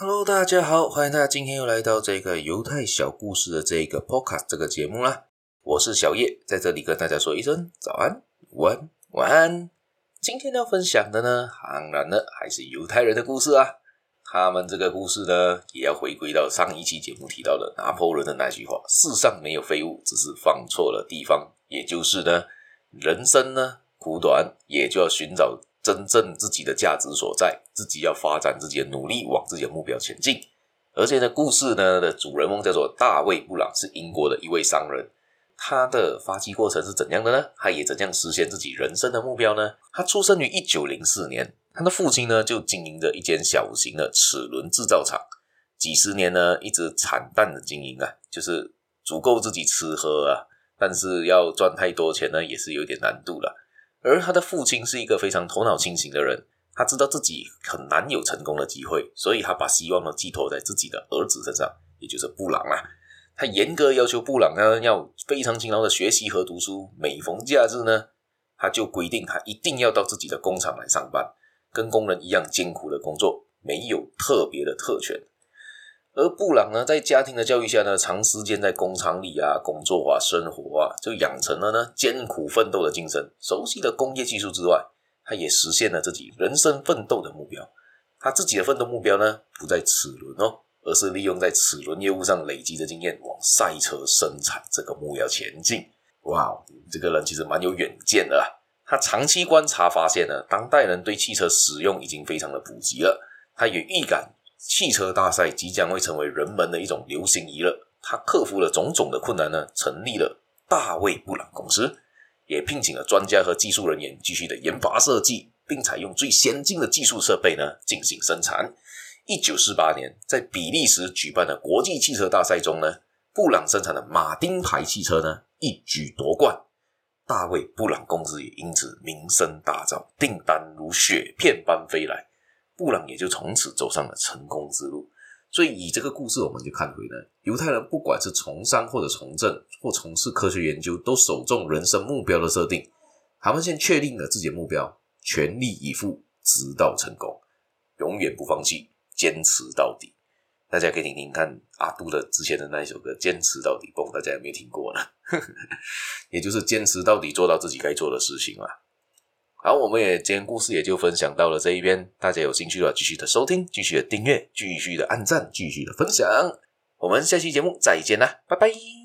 Hello，大家好，欢迎大家今天又来到这个犹太小故事的这个 Podcast 这个节目啦。我是小叶，在这里跟大家说一声早安、晚安、晚安。今天要分享的呢，当然了，还是犹太人的故事啊。他们这个故事呢，也要回归到上一期节目提到的拿破仑的那句话：世上没有废物，只是放错了地方。也就是呢，人生呢苦短，也就要寻找。真正自己的价值所在，自己要发展自己的努力，往自己的目标前进。而且呢，故事呢的主人翁叫做大卫·布朗，是英国的一位商人。他的发迹过程是怎样的呢？他也怎样实现自己人生的目标呢？他出生于一九零四年，他的父亲呢就经营着一间小型的齿轮制造厂，几十年呢一直惨淡的经营啊，就是足够自己吃喝啊，但是要赚太多钱呢，也是有点难度了。而他的父亲是一个非常头脑清醒的人，他知道自己很难有成功的机会，所以他把希望呢寄托在自己的儿子身上，也就是布朗啦。他严格要求布朗呢要非常勤劳的学习和读书，每逢假日呢，他就规定他一定要到自己的工厂来上班，跟工人一样艰苦的工作，没有特别的特权。而布朗呢，在家庭的教育下呢，长时间在工厂里啊工作啊生活啊，就养成了呢艰苦奋斗的精神。熟悉的工业技术之外，他也实现了自己人生奋斗的目标。他自己的奋斗目标呢，不在齿轮哦，而是利用在齿轮业务上累积的经验，往赛车生产这个目标前进。哇，这个人其实蛮有远见的。他长期观察发现呢，当代人对汽车使用已经非常的普及了。他也预感。汽车大赛即将会成为人们的一种流行娱乐。他克服了种种的困难呢，成立了大卫布朗公司，也聘请了专家和技术人员继续的研发设计，并采用最先进的技术设备呢进行生产。一九四八年，在比利时举办的国际汽车大赛中呢，布朗生产的马丁牌汽车呢一举夺冠，大卫布朗公司也因此名声大噪，订单如雪片般飞来。布朗也就从此走上了成功之路。所以，以这个故事，我们就看回呢，犹太人不管是从商或者从政，或从事科学研究，都首重人生目标的设定。他们先确定了自己的目标，全力以赴，直到成功，永远不放弃，坚持到底。大家可以听听看阿杜的之前的那一首歌《坚持到底》，不知道大家有没有听过呢？也就是坚持到底，做到自己该做的事情啊。好，我们也今天故事也就分享到了这一边，大家有兴趣的话，继续的收听，继续的订阅，继续的按赞，继续的分享。我们下期节目再见啦，拜拜。